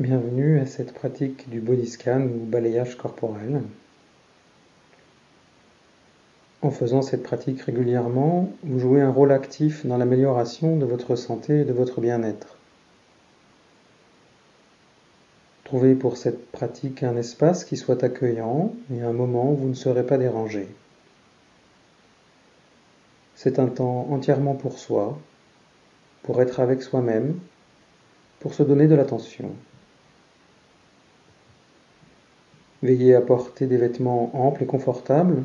Bienvenue à cette pratique du body ou balayage corporel. En faisant cette pratique régulièrement, vous jouez un rôle actif dans l'amélioration de votre santé et de votre bien-être. Trouvez pour cette pratique un espace qui soit accueillant et un moment où vous ne serez pas dérangé. C'est un temps entièrement pour soi, pour être avec soi-même, pour se donner de l'attention. Veillez à porter des vêtements amples et confortables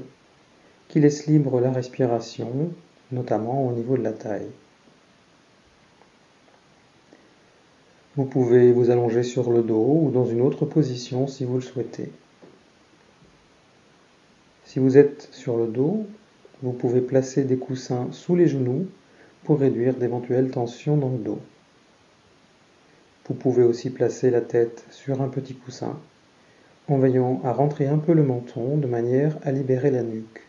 qui laissent libre la respiration, notamment au niveau de la taille. Vous pouvez vous allonger sur le dos ou dans une autre position si vous le souhaitez. Si vous êtes sur le dos, vous pouvez placer des coussins sous les genoux pour réduire d'éventuelles tensions dans le dos. Vous pouvez aussi placer la tête sur un petit coussin en veillant à rentrer un peu le menton de manière à libérer la nuque.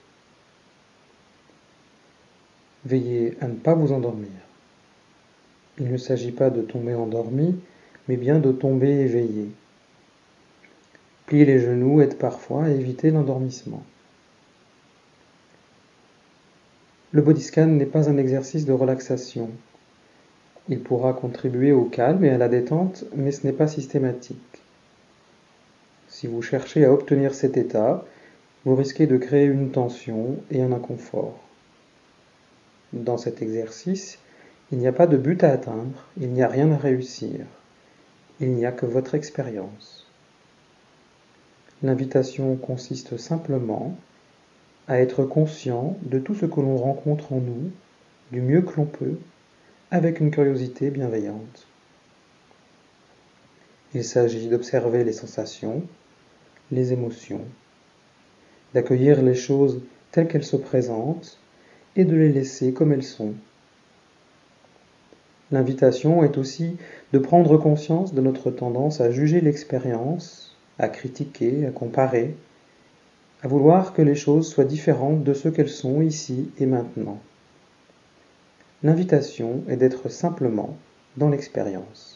Veillez à ne pas vous endormir. Il ne s'agit pas de tomber endormi, mais bien de tomber éveillé. Plier les genoux aide parfois à éviter l'endormissement. Le body scan n'est pas un exercice de relaxation. Il pourra contribuer au calme et à la détente, mais ce n'est pas systématique. Si vous cherchez à obtenir cet état, vous risquez de créer une tension et un inconfort. Dans cet exercice, il n'y a pas de but à atteindre, il n'y a rien à réussir, il n'y a que votre expérience. L'invitation consiste simplement à être conscient de tout ce que l'on rencontre en nous, du mieux que l'on peut, avec une curiosité bienveillante. Il s'agit d'observer les sensations, les émotions, d'accueillir les choses telles qu'elles se présentent et de les laisser comme elles sont. L'invitation est aussi de prendre conscience de notre tendance à juger l'expérience, à critiquer, à comparer, à vouloir que les choses soient différentes de ce qu'elles sont ici et maintenant. L'invitation est d'être simplement dans l'expérience.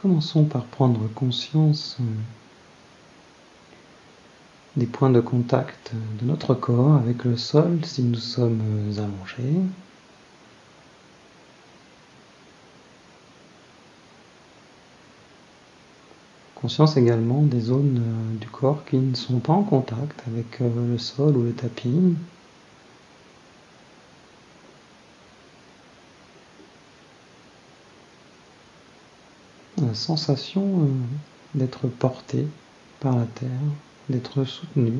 Commençons par prendre conscience euh, des points de contact de notre corps avec le sol si nous sommes euh, allongés. Conscience également des zones euh, du corps qui ne sont pas en contact avec le sol ou le tapis. Sensation euh, d'être porté par la terre, d'être soutenu.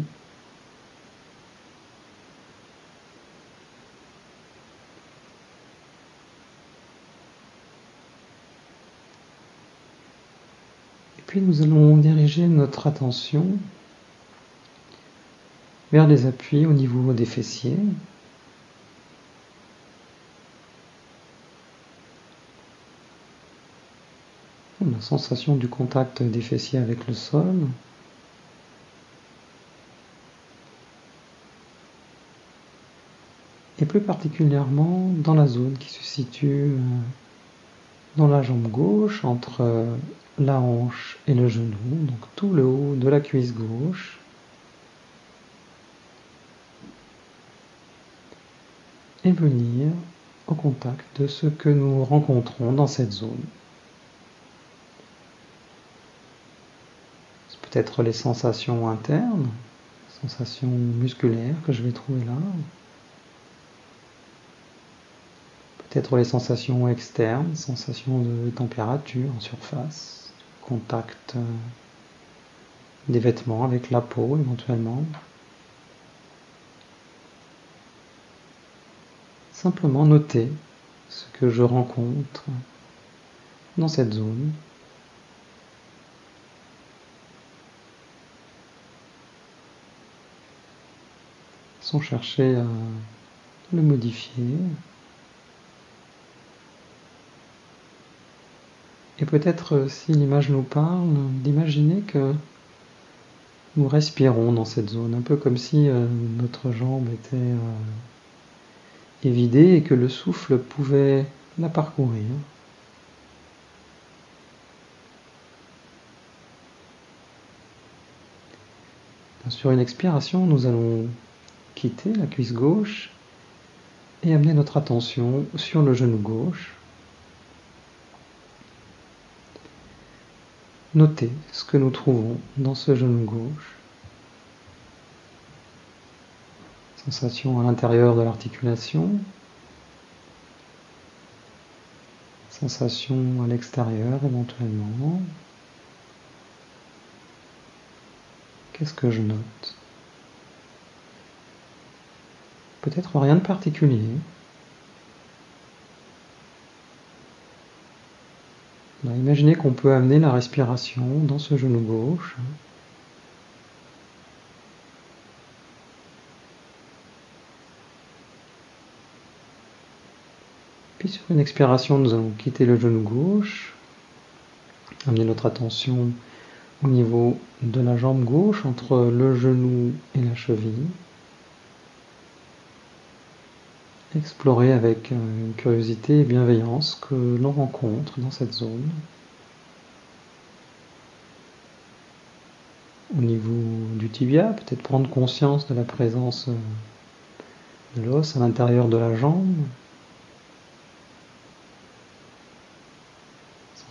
Et puis nous allons diriger notre attention vers les appuis au niveau des fessiers, sensation du contact des fessiers avec le sol. Et plus particulièrement dans la zone qui se situe euh, dans la jambe gauche, entre euh, la hanche et le genou, donc tout le haut de la cuisse gauche. Et venir au contact de ce que nous rencontrons dans cette zone. Peut-être les sensations internes, sensations musculaires que je vais trouver là. Peut-être les sensations externes, sensations de température en surface, contact euh, des vêtements avec la peau éventuellement. Simplement noter ce que je rencontre dans cette zone. Chercher à le modifier. Et peut-être, si l'image nous parle, d'imaginer que nous respirons dans cette zone, un peu comme si euh, notre jambe était euh, évidée et que le souffle pouvait la parcourir. Sur une expiration, nous allons quitter la cuisse gauche et amener notre attention sur le genou gauche. Notez ce que nous trouvons dans ce genou gauche. Sensation à l'intérieur de l'articulation. Sensation à l'extérieur éventuellement. Qu'est-ce que je note? Peut-être rien de particulier. imaginez qu'on peut amener la respiration dans ce genou gauche. Puis sur une expiration, nous allons quitter le genou gauche, amener notre attention au niveau de la jambe gauche entre le genou et la cheville. Explorer avec euh, curiosité et bienveillance que l'on rencontre dans cette zone. Au niveau du tibia, peut-être prendre conscience de la présence euh, de l'os à l'intérieur de la jambe.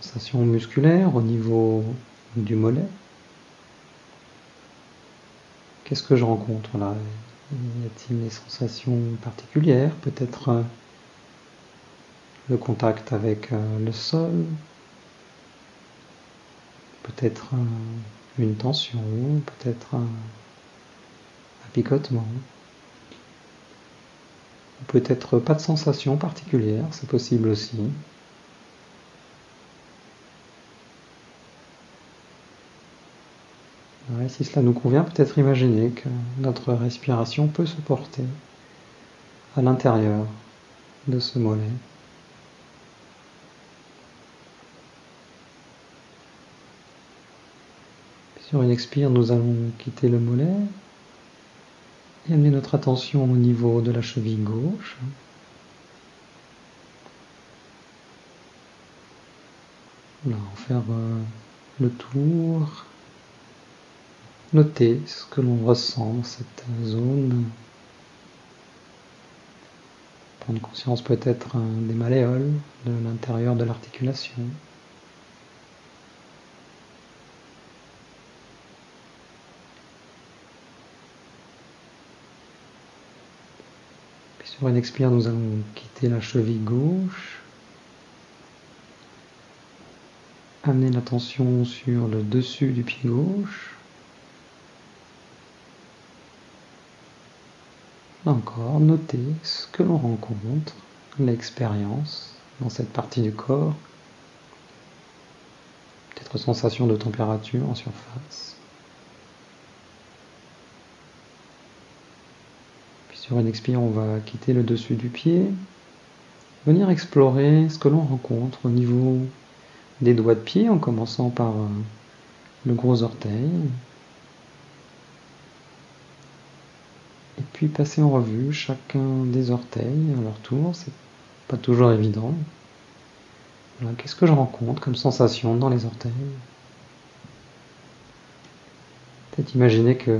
Sensation musculaire au niveau du mollet. Qu'est-ce que je rencontre là? Y a-t-il des sensations particulières Peut-être euh, le contact avec euh, le sol? Peut-être euh, une tension? Peut-être un picotement? Peut-être pas de sensation particulière, c'est possible aussi. Si cela nous convient, peut-être imaginer que notre respiration peut se porter à l'intérieur de ce mollet. Sur une expire, nous allons quitter le mollet et amener notre attention au niveau de la cheville gauche. Là, on faire euh, le tour Notez ce que l'on ressent cette zone. Prendre conscience peut-être des malléoles de l'intérieur de l'articulation. Puis sur une expire, nous allons quitter la cheville gauche. Amener l'attention sur le dessus du pied gauche. Encore noter ce que l'on rencontre, l'expérience dans cette partie du corps, peut-être sensation de température en surface. Puis sur une expire, on va quitter le dessus du pied, venir explorer ce que l'on rencontre au niveau des doigts de pied en commençant par euh, le gros orteil, puis passer en revue chacun des orteils à leur tour, c'est pas toujours évident. Qu'est-ce que je rencontre comme sensation dans les orteils? Peut-être imaginer que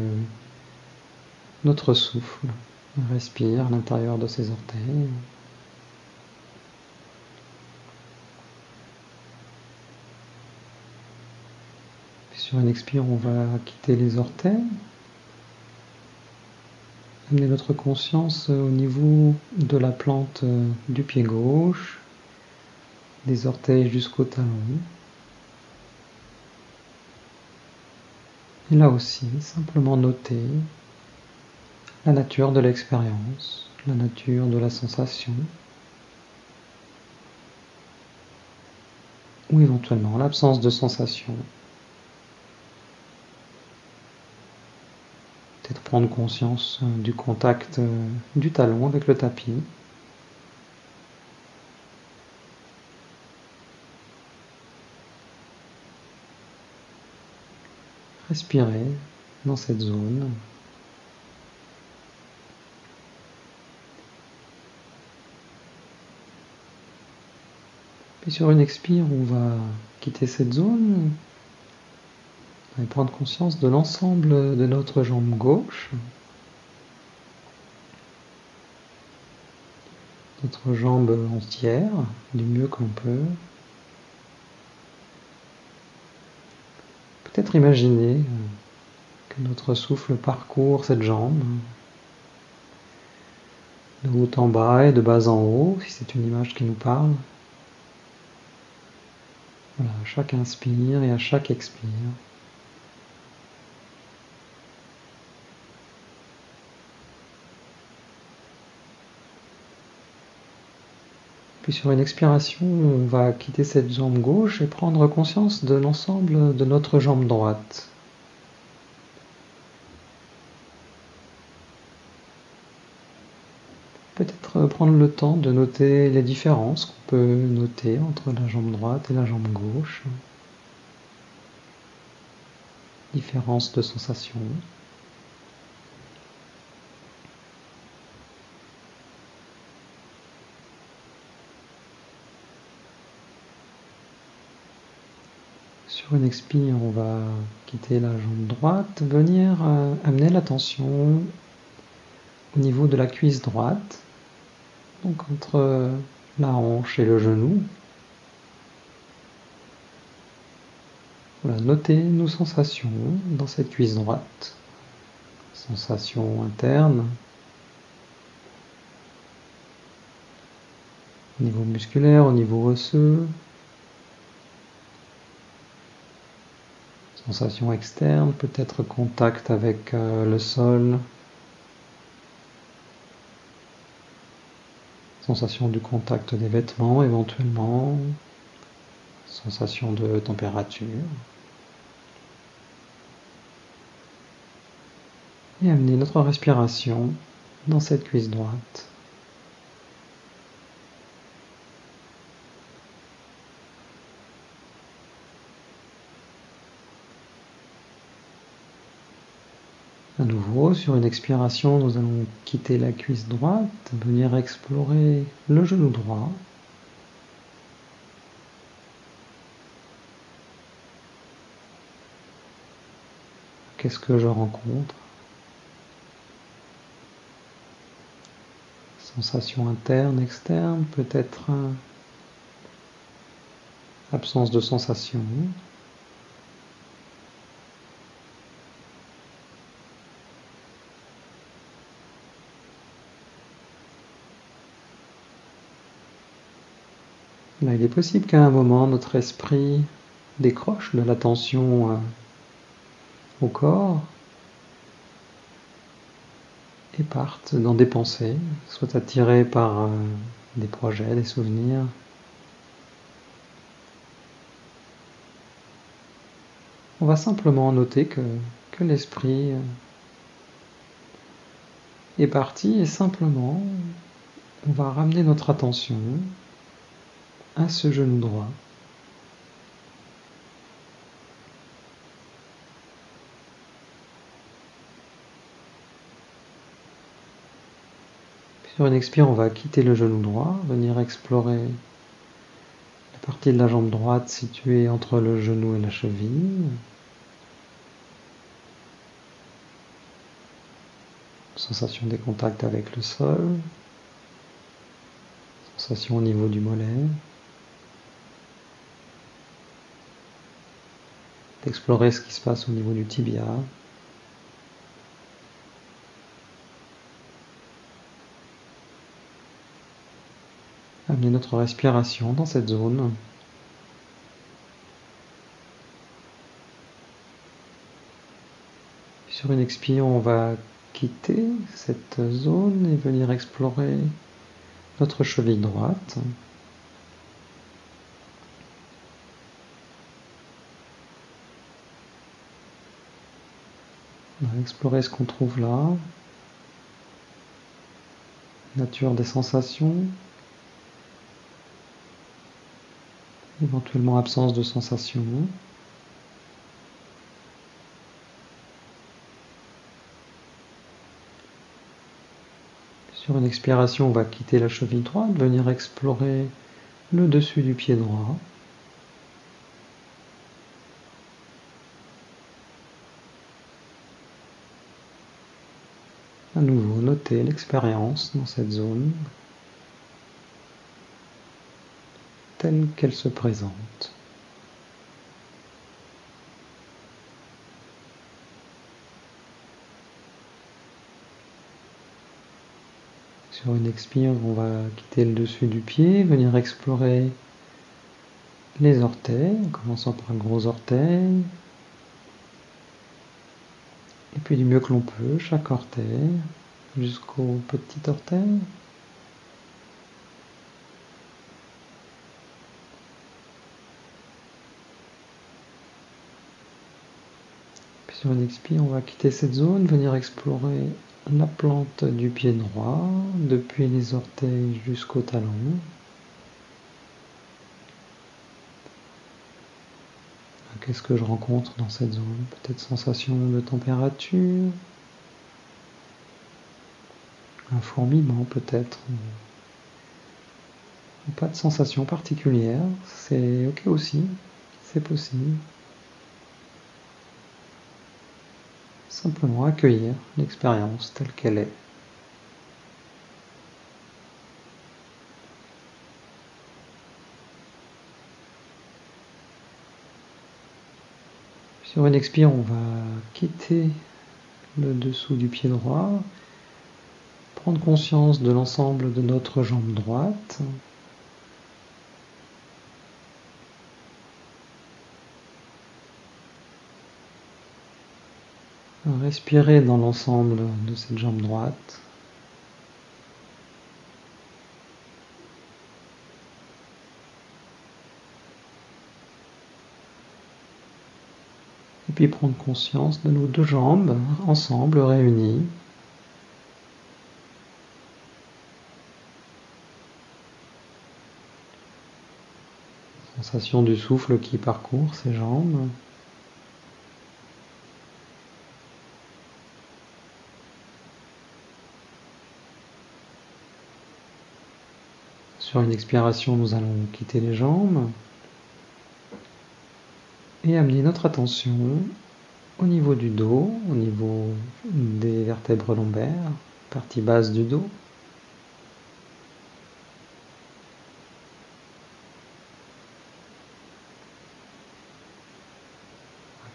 notre souffle respire à l'intérieur de ces orteils. sur une expire, on va quitter les orteils. Amener notre conscience au niveau de la plante euh, du pied gauche, des orteils jusqu'au talon. Et là aussi, simplement noter la nature de l'expérience, la nature de la sensation, ou éventuellement l'absence de sensation Peut-être prendre conscience du contact du talon avec le tapis. Respirez dans cette zone. Puis sur une expire, on va quitter cette zone et prendre conscience de l'ensemble de notre jambe gauche. Notre jambe entière, du mieux qu'on peut. Peut-être imaginer que notre souffle parcourt cette jambe de haut en bas et de bas en haut, si c'est une image qui nous parle. Voilà, à chaque inspire et à chaque expire. Puis sur une expiration, on va quitter cette jambe gauche et prendre conscience de l'ensemble de notre jambe droite. Peut-être prendre le temps de noter les différences qu'on peut noter entre la jambe droite et la jambe gauche. Différences de sensations. Expire, on va quitter la jambe droite, venir euh, amener l'attention au niveau de la cuisse droite, donc entre la hanche et le genou. Voilà, notez nos sensations dans cette cuisse droite. Sensations internes, au niveau musculaire, au niveau osseux, Sensation externe, peut-être contact avec euh, le sol. Sensation du contact des vêtements éventuellement. Sensation de température. Et amener notre respiration dans cette cuisse droite. Sur une expiration, nous allons quitter la cuisse droite, venir explorer le genou droit. Qu'est-ce que je rencontre? Sensation interne, externe, peut-être absence de sensation. Il est possible qu'à un moment, notre esprit décroche de l'attention euh, au corps et parte dans des pensées, soit attiré par euh, des projets, des souvenirs. On va simplement noter que, l'esprit euh, est parti et simplement on va ramener notre attention à ce genou droit. sur une expire, on va quitter le genou droit, venir explorer la partie de la jambe droite située entre le genou et la cheville. Sensation des contacts avec le sol. Sensation au niveau du mollet. D'explorer ce qui se passe au niveau du tibia. Amener notre respiration dans cette zone. Sur une expire, on va quitter cette zone et venir explorer notre cheville droite. On va explorer ce qu'on trouve là. Nature des sensations. Éventuellement absence de sensations. Sur une expiration, on va quitter la cheville droite, venir explorer le dessus du pied droit. À nouveau, notez l'expérience dans cette zone telle qu'elle se présente. Sur une expire, on va quitter le dessus du pied, venir explorer les orteils, en commençant par un gros orteil. Et puis du mieux que l'on peut, chaque orteil, jusqu'au petit orteil. Puis sur une expire, on va quitter cette zone, venir explorer la plante du pied droit, depuis les orteils jusqu'au talon. Qu'est-ce que je rencontre dans cette zone? Peut-être sensation de température, un fourmillement peut-être, pas de sensation particulière, c'est ok aussi, c'est possible. Simplement accueillir l'expérience telle qu'elle est. Sur expire, on va quitter le dessous du pied droit, prendre conscience de l'ensemble de notre jambe droite, Respirez dans l'ensemble de cette jambe droite. Et puis prendre conscience de nos deux jambes ensemble réunies. Sensation du souffle qui parcourt ces jambes. Sur une expiration, nous allons quitter les jambes et amener notre attention au niveau du dos, au niveau des vertèbres lombaires, partie basse du dos.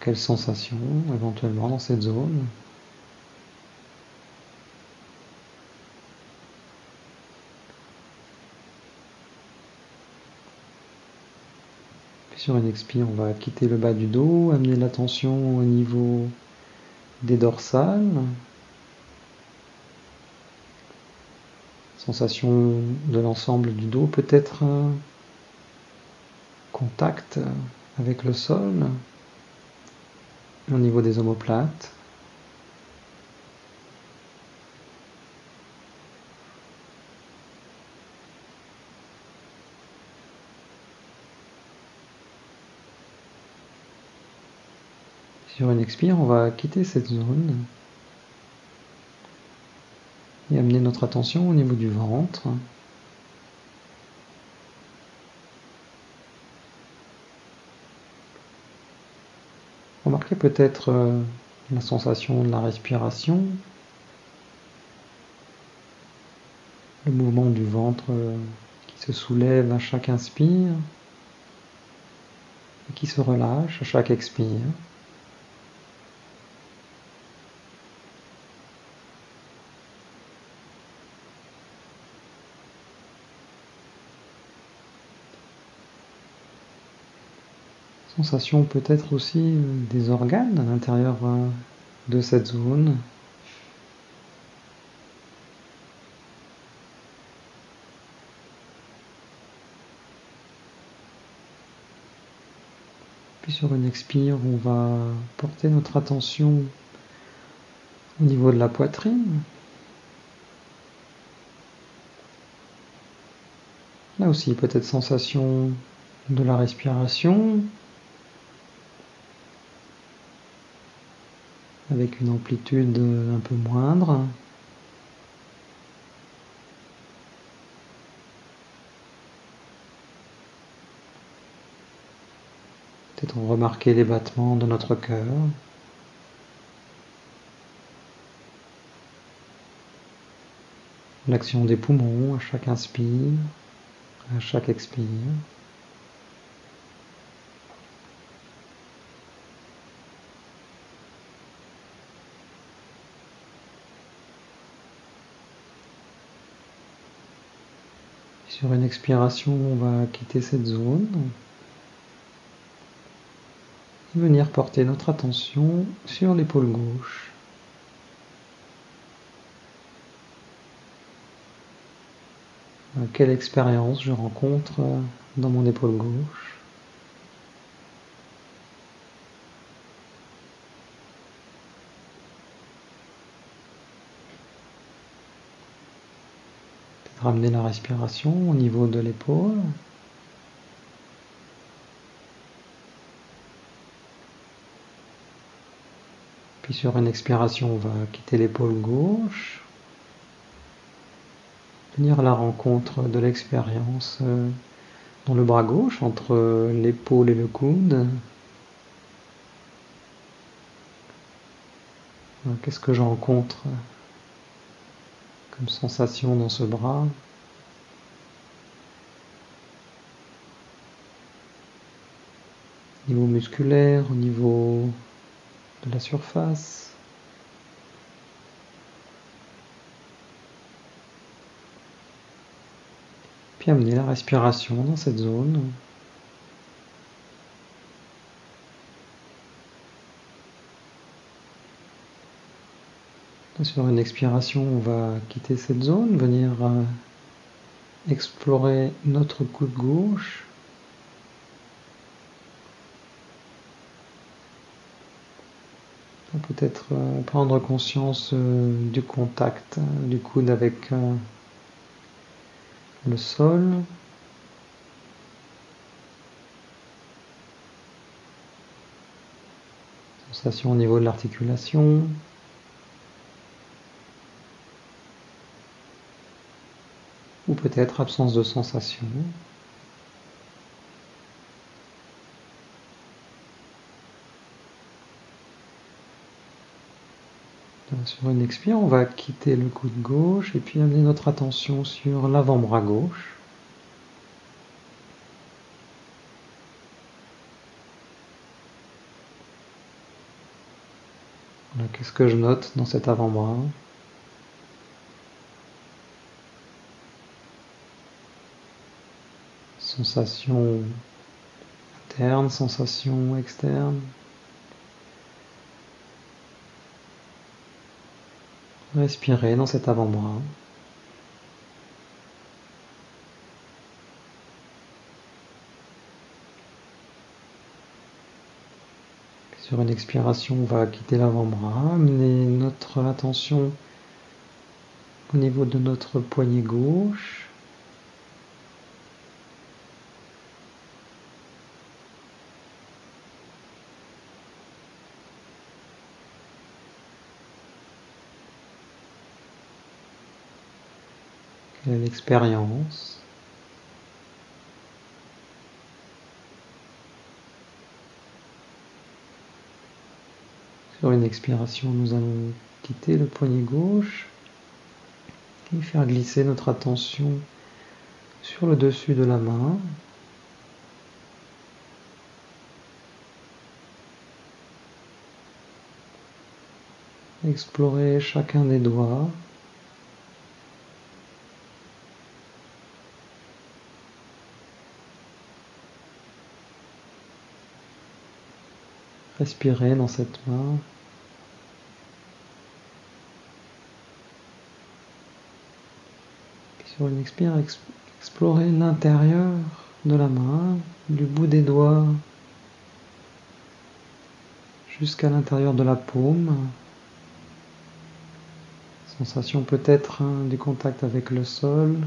Quelles sensations éventuellement dans cette zone? Sur expire, on va quitter le bas du dos, amener l'attention au niveau des dorsales. Sensation de l'ensemble du dos, peut-être contact avec le sol au niveau des omoplates. Sur une expire, on va quitter cette zone et amener notre attention au niveau du ventre. Remarquez peut-être euh, la sensation de la respiration, le mouvement du ventre euh, qui se soulève à chaque inspire et qui se relâche à chaque expire. Sensation peut-être aussi euh, des organes à l'intérieur euh, de cette zone. Puis sur une expire, on va porter notre attention au niveau de la poitrine. Là aussi, peut-être sensation de la respiration avec une amplitude un peu moindre. Peut-être remarquer les battements de notre cœur. L'action des poumons à chaque inspire, à chaque expire. Sur une expiration, on va quitter cette zone et venir porter notre attention sur l'épaule gauche. Quelle expérience je rencontre dans mon épaule gauche? Ramener la respiration au niveau de l'épaule. Puis sur une expiration, on va quitter l'épaule gauche. Venir à la rencontre de l'expérience euh, dans le bras gauche, entre l'épaule et le coude. Qu'est-ce que je sensation dans ce bras. Au niveau musculaire, au niveau de la surface. Puis amener la respiration dans cette zone. Sur une expiration, on va quitter cette zone, venir euh, explorer notre coude gauche. Peut-être euh, prendre conscience euh, du contact du coude avec le sol. Sensation au niveau de l'articulation. Ou peut-être absence de sensation. Sur une expire, on va quitter le coude gauche et puis amener notre attention sur l'avant-bras gauche. Qu'est-ce que je note dans cet avant-bras? Sensation interne, sensation externe. Respirez dans cet avant-bras. Sur une expiration, on va quitter l'avant-bras, amener notre attention au niveau de notre poignet gauche. Sur une expiration, nous allons quitter le poignet gauche et faire glisser notre attention sur le dessus de la main. Explorer chacun des doigts. Respirez dans cette main. sur une expire, explorez l'intérieur de la main, du bout des doigts jusqu'à l'intérieur de la paume. Sensation peut-être hein, du contact avec le sol.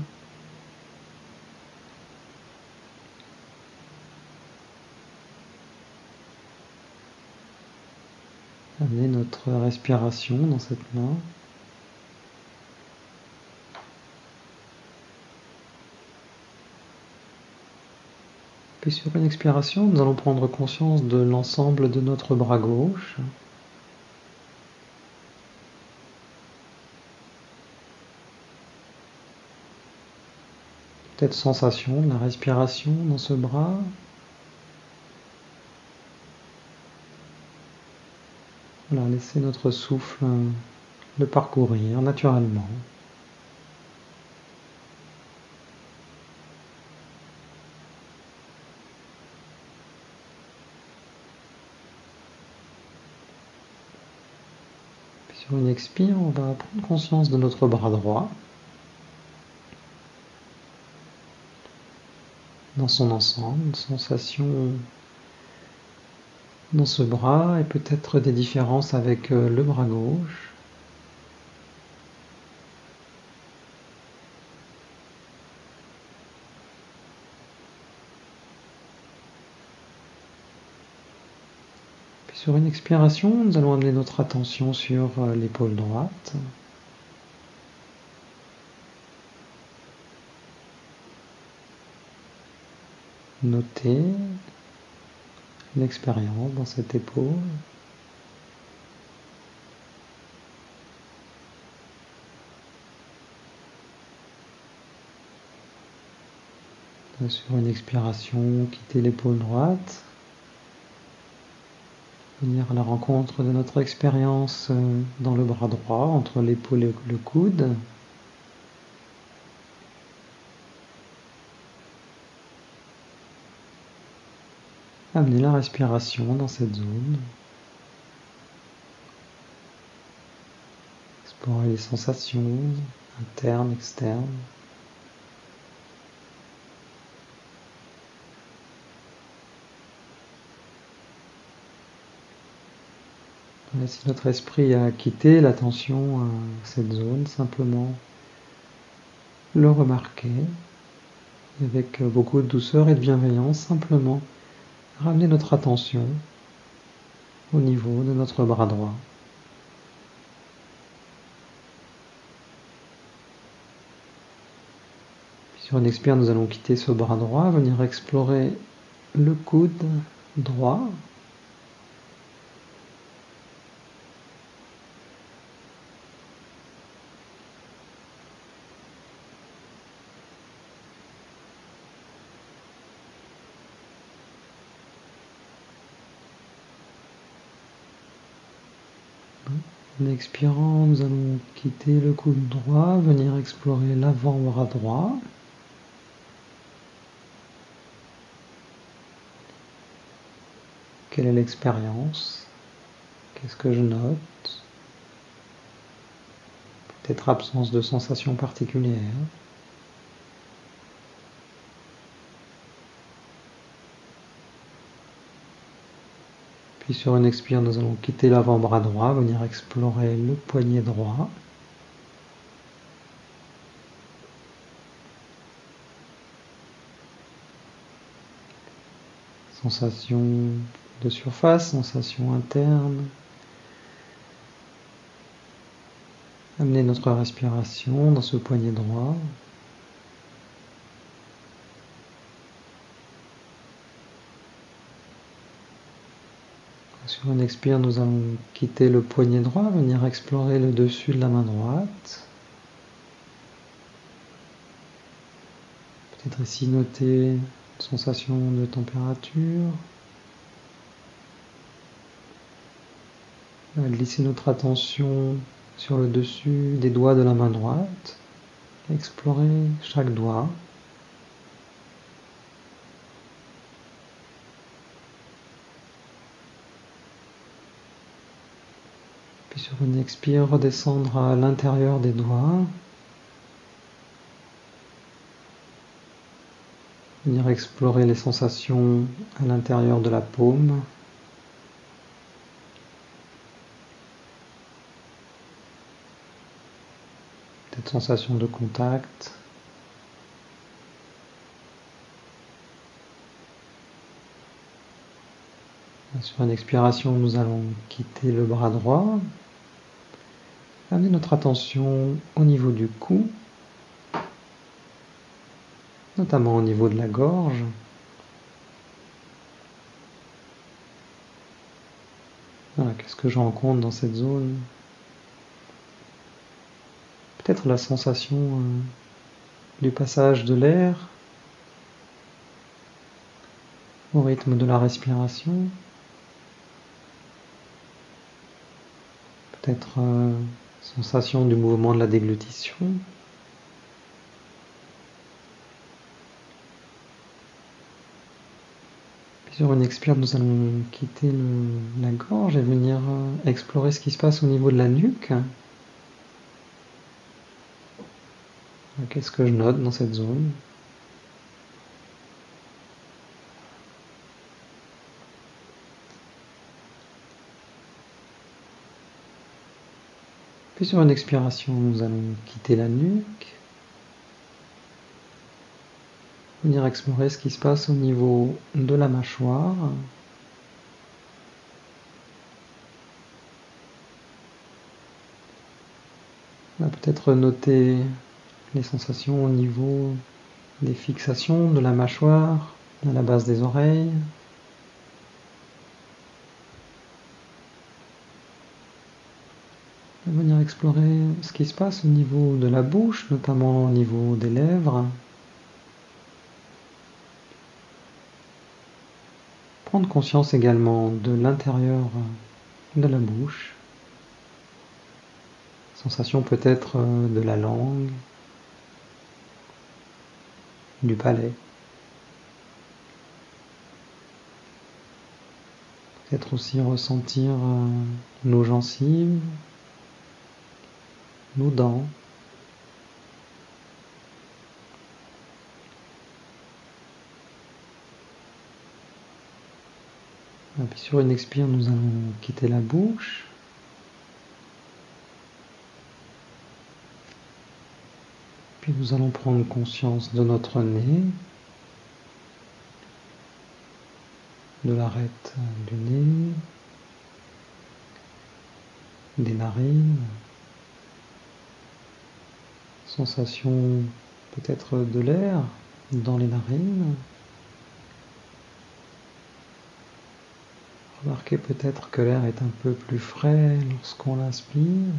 Notre respiration dans cette main. Puis sur une expiration, nous allons prendre conscience de l'ensemble de notre bras gauche. Peut-être sensation de la respiration dans ce bras. Voilà, laisser notre souffle le parcourir naturellement. Sur une expire, on va prendre conscience de notre bras droit. Dans son ensemble, une sensation dans ce bras et peut-être des différences avec euh, le bras gauche. Sur une expiration, nous allons amener notre attention sur euh, l'épaule droite. Notez l'expérience dans cette épaule. Sur une expiration, quittez l'épaule droite venir à la rencontre de notre expérience euh, dans le bras droit, entre l'épaule et le coude. Amener la respiration dans cette zone. Explorer les sensations internes, externes. si notre esprit a quitté l'attention à cette zone, simplement le remarquer avec beaucoup de douceur et de bienveillance, simplement ramener notre attention au niveau de notre bras droit. sur une expire, nous allons quitter ce bras droit, venir explorer le coude droit En expirant, nous allons quitter le coude droit, venir explorer l'avant-bras droit. Quelle est l'expérience? Qu'est-ce que je note? Peut-être absence de sensation particulière. Sur une expire, nous allons quitter l'avant-bras droit, venir explorer le poignet droit. Sensation de surface, sensation interne. Amener notre respiration dans ce poignet droit. Sur une expire, nous allons quitter le poignet droit, venir explorer le dessus de la main droite. Peut-être ici noter une sensation de température. Glisser notre attention sur le dessus des doigts de la main droite. Explorer chaque doigt. Sur une expire, redescendre à l'intérieur des doigts. Venir explorer les sensations à l'intérieur de la paume. toute sensation de contact. Sur une expiration, nous allons quitter le bras droit. Amener notre attention au niveau du cou, notamment au niveau de la gorge. qu'est-ce que je rencontre dans cette zone? Peut-être la sensation euh, du passage de l'air au rythme de la respiration. Peut-être euh, sensation du mouvement de la déglutition. Puis sur une expire, nous allons quitter la gorge et venir euh, explorer ce qui se passe au niveau de la nuque. Qu'est-ce que je note dans cette zone? Puis sur une expiration, nous allons quitter la nuque. Venir explorer ce qui se passe au niveau de la mâchoire. On va peut-être noter les sensations au niveau des fixations de la mâchoire, à la base des oreilles. Venir explorer ce qui se passe au niveau de la bouche, notamment au niveau des lèvres. Prendre conscience également de l'intérieur de la bouche. Sensation peut-être de la langue, du palais. Peut-être aussi ressentir euh, nos gencives, Et puis sur une expire, nous allons quitter la bouche. Puis nous allons prendre conscience de notre nez, de l'arête du nez, des narines, sensation peut-être de l'air dans les narines. Remarquez peut-être que l'air est un peu plus frais lorsqu'on l'inspire,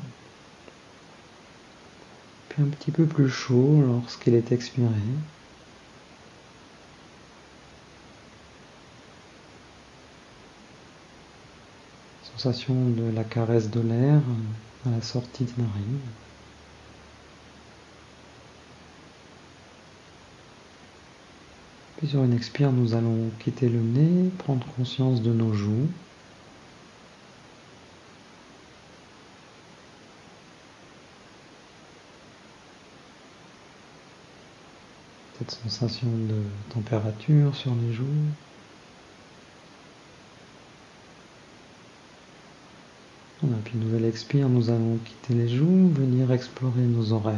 puis un petit peu plus chaud lorsqu'il est expiré. Sensation de la caresse de l'air à la sortie des narines. Sur une expire, nous allons quitter le nez, prendre conscience de nos joues. Cette sensation de température sur les joues. Voilà, puis nouvelle expire, nous allons quitter les joues, venir explorer nos oreilles.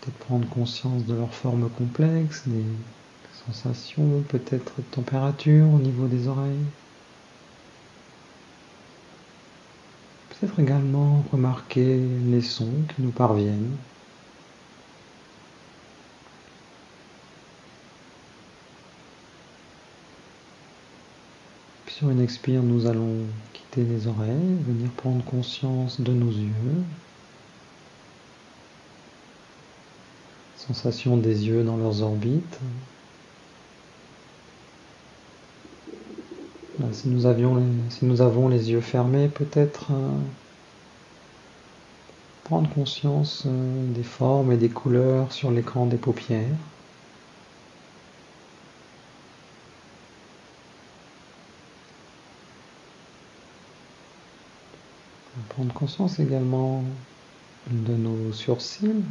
Peut-être prendre conscience de leur forme complexe, des sensations, peut-être de température au niveau des oreilles. Peut-être également remarquer les sons qui nous parviennent. Sur une expire, nous allons quitter les oreilles, venir prendre conscience de nos yeux, sensation des yeux dans leurs orbites. si, nous avons les yeux fermés, peut-être euh, prendre conscience euh, des formes et des couleurs sur l'écran des paupières. Prendre conscience également de nos sourcils.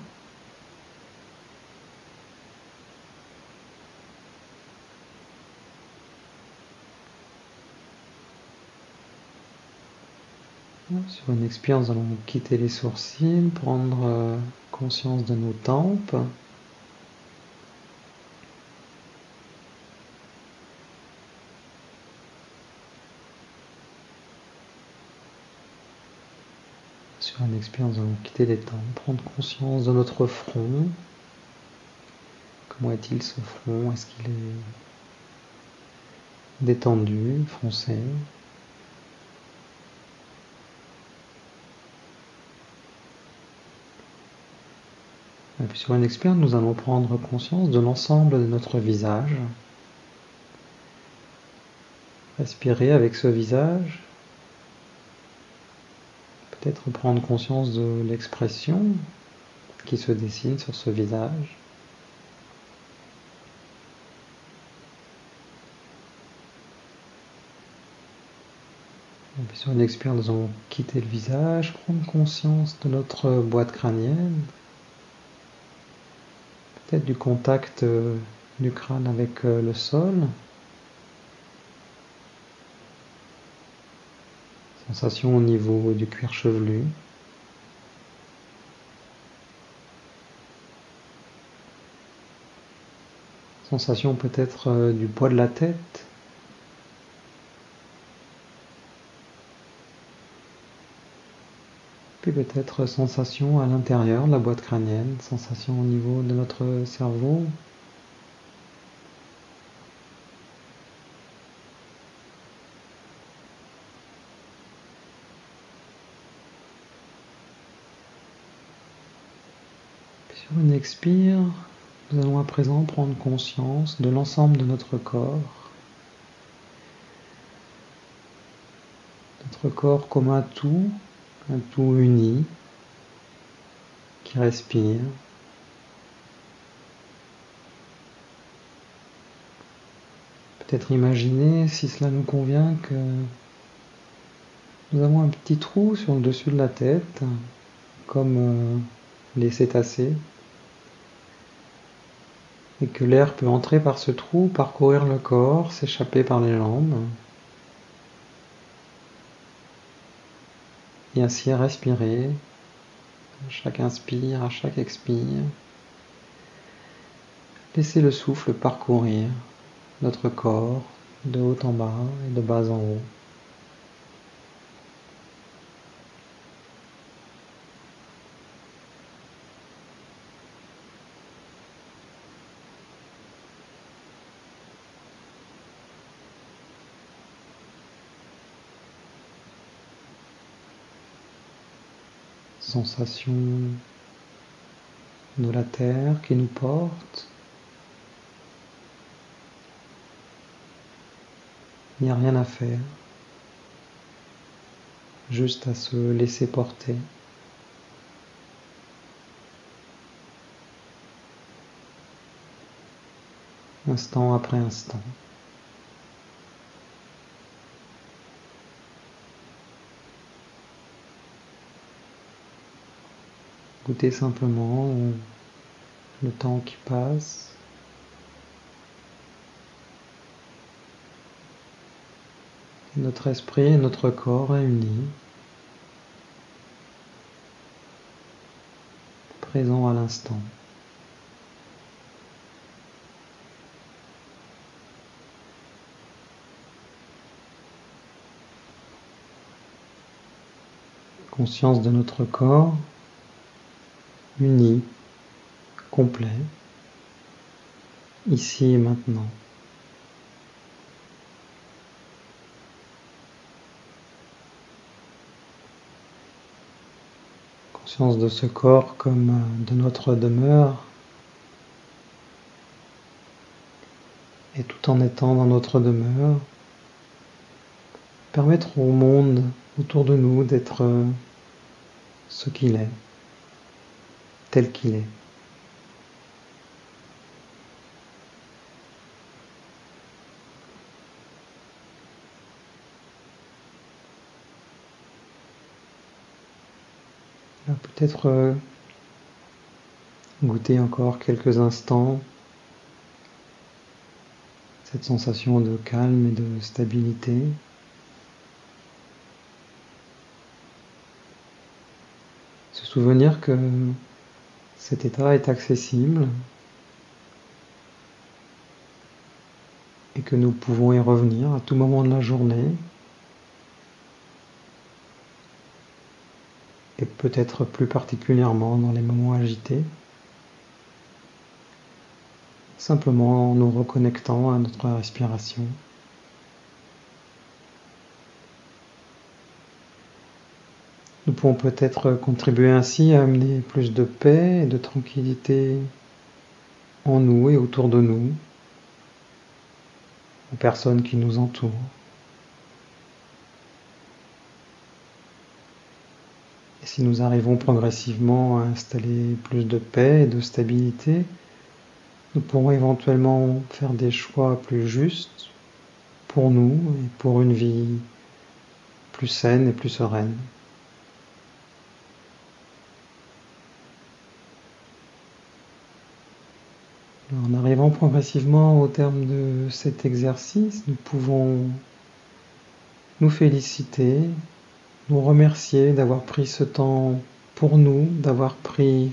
Sur une expire, nous allons quitter les sourcils, prendre euh, conscience de nos tempes. Sur une expire, nous allons quitter les tempes, prendre conscience de notre front. Comment est-il ce front? Est-ce qu'il est détendu, foncé? Puis sur une expire, nous allons prendre conscience de l'ensemble de notre visage. Respirer avec ce visage. Peut-être prendre conscience de l'expression qui se dessine sur ce visage. Sur une expire, nous allons quitter le visage, prendre conscience de notre boîte crânienne peut-être du contact euh, du crâne avec euh, le sol. Sensation au niveau du cuir chevelu. Sensation peut-être euh, du poids de la tête. Puis peut-être sensation à l'intérieur de la boîte crânienne, sensation au niveau de notre cerveau. sur une expire, nous allons à présent prendre conscience de l'ensemble de notre corps. Notre corps comme un tout un tout uni qui respire. Peut-être imaginer, si cela nous convient, que nous avons un petit trou sur le dessus de la tête, comme euh, les cétacés, et que l'air peut entrer par ce trou, parcourir le corps, s'échapper par les jambes. Et ainsi respirer à chaque inspire, à chaque expire. Laissez le souffle parcourir notre corps de haut en bas et de bas en haut. Sensation de la terre qui nous porte. Il n'y a rien à faire, juste à se laisser porter. Instant après instant. Écoutez simplement le temps qui passe. Notre esprit et notre corps réunis, présents à l'instant. Conscience de notre corps uni, complet, ici et maintenant. Conscience de ce corps comme euh, de notre demeure et tout en étant dans notre demeure, permettre au monde autour de nous d'être euh, ce qu'il est tel qu'il est. Peut-être euh, goûter encore quelques instants cette sensation de calme et de stabilité. souvenir que cet état est accessible et que nous pouvons y revenir à tout moment de la journée et peut-être plus particulièrement dans les moments agités, simplement en nous reconnectant à notre respiration. Nous pouvons peut-être contribuer ainsi à amener plus de paix et de tranquillité en nous et autour de nous, aux personnes qui nous entourent. Et si nous arrivons progressivement à installer plus de paix et de stabilité, nous pourrons éventuellement faire des choix plus justes pour nous et pour une vie plus saine et plus sereine. En arrivant progressivement au terme de cet exercice, nous pouvons nous féliciter, nous remercier d'avoir pris ce temps pour nous, d'avoir pris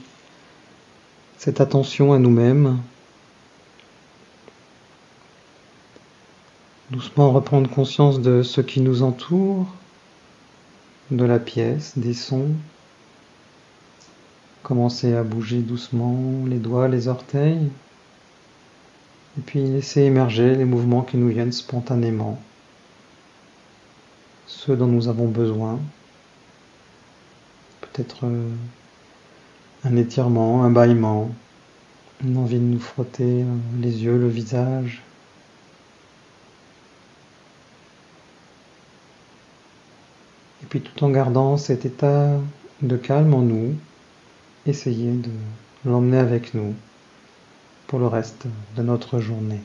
cette attention à nous-mêmes. Doucement reprendre conscience de ce qui nous entoure, de la pièce, des sons. Commencer à bouger doucement les doigts, les orteils. Et puis laisser émerger les mouvements qui nous viennent spontanément, ceux dont nous avons besoin. Peut-être euh, un étirement, un bâillement, une envie de nous frotter euh, les yeux, le visage. Et puis tout en gardant cet état de calme en nous, essayer de l'emmener avec nous pour le reste de notre journée.